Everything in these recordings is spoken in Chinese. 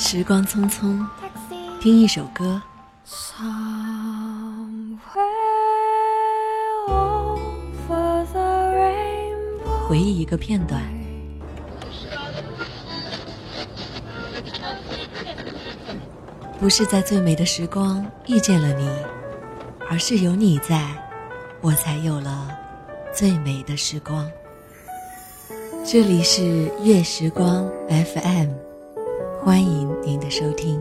时光匆匆，听一首歌，回忆一个片段。不是在最美的时光遇见了你，而是有你在，我才有了最美的时光。这里是月时光 FM。欢迎您的收听。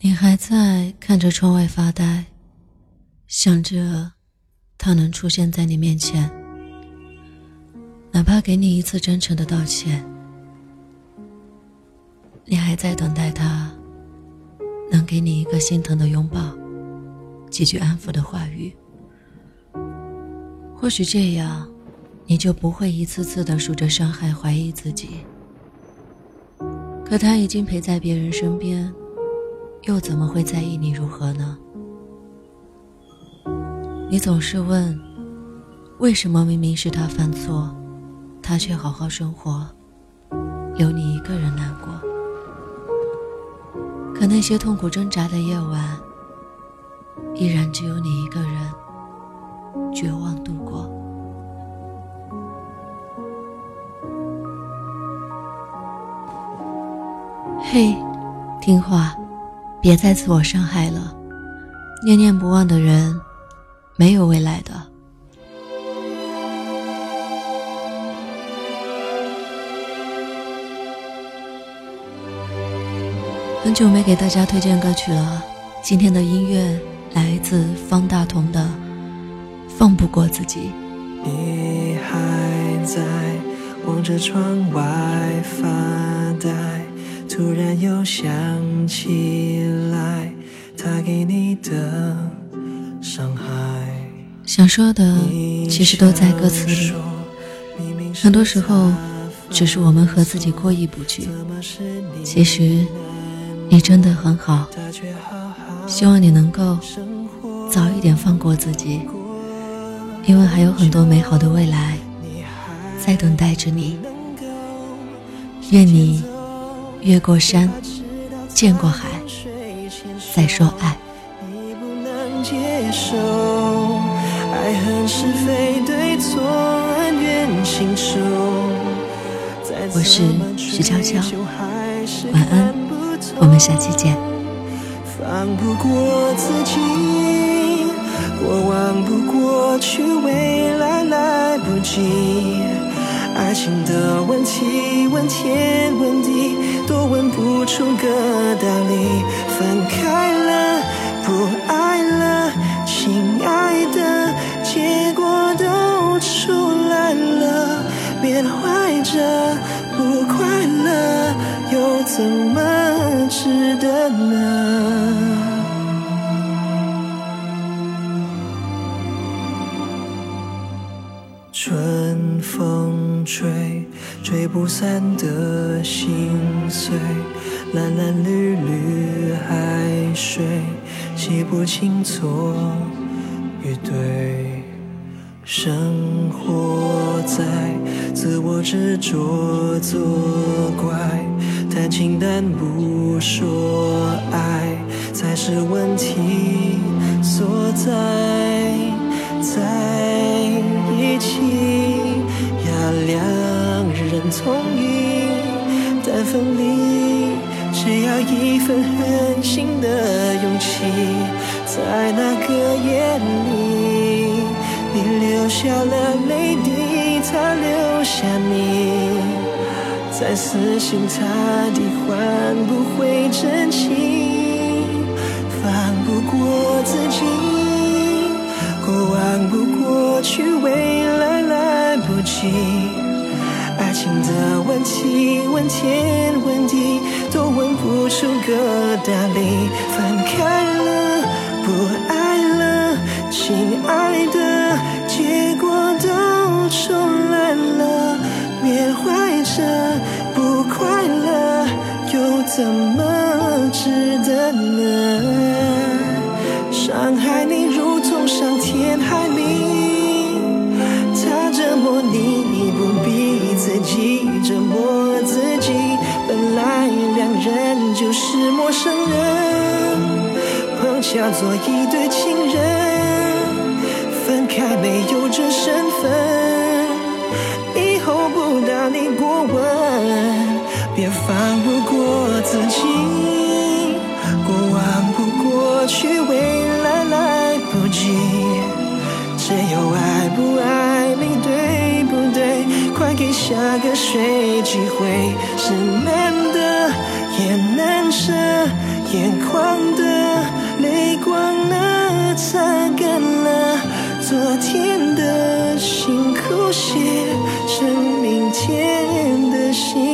你还在看着窗外发呆，想着他能出现在你面前，哪怕给你一次真诚的道歉。你还在等待他能给你一个心疼的拥抱。几句安抚的话语，或许这样，你就不会一次次的数着伤害，怀疑自己。可他已经陪在别人身边，又怎么会在意你如何呢？你总是问，为什么明明是他犯错，他却好好生活，留你一个人难过？可那些痛苦挣扎的夜晚。依然只有你一个人绝望度过。嘿，听话，别再自我伤害了。念念不忘的人，没有未来的。很久没给大家推荐歌曲了，今天的音乐。来自方大同的放不过自己。你还在望着窗外发呆突然又想起来他给你的伤害。想说的其实都在歌词里。很多时候只是我们和自己过意不去。其实你真的很好希望你能够早一点放过自己，因为还有很多美好的未来在等待着你。愿你越过山，见过海，再说爱。我是徐悄悄，晚安，我们下期见。放不过自己，过忘不过去，未来来不及。爱情的问题，问天问地，都问不出个道理。分开了，不爱了，亲爱的，结果都出来了。别怀着不快乐，又怎么春风吹，吹不散的心碎；蓝蓝绿绿海水，记不清错与对。生活在自我执着作怪，谈情淡不说爱，才是问题所在。在。一起要两人同意，但分离只要一份狠心的勇气。在那个夜里，你流下了泪滴，他留下你，在死心塌地换不回真情，放不过自己。天问地，都问不出个道理。分开了，不爱了，亲爱的，结果都重来了。缅怀着不快乐，又怎么值得呢？伤害你如同伤天害理。他折磨你，你不必自己折磨陌生人，碰巧做一对情人，分开没有这身份。以后不打你过问，别放不过自己。过往不过去，未来来不及。只有爱不爱你，对不对？快给下个谁机会？是难得眼难舍，眼眶的泪光，那擦干了昨天的辛苦，写成明天的信。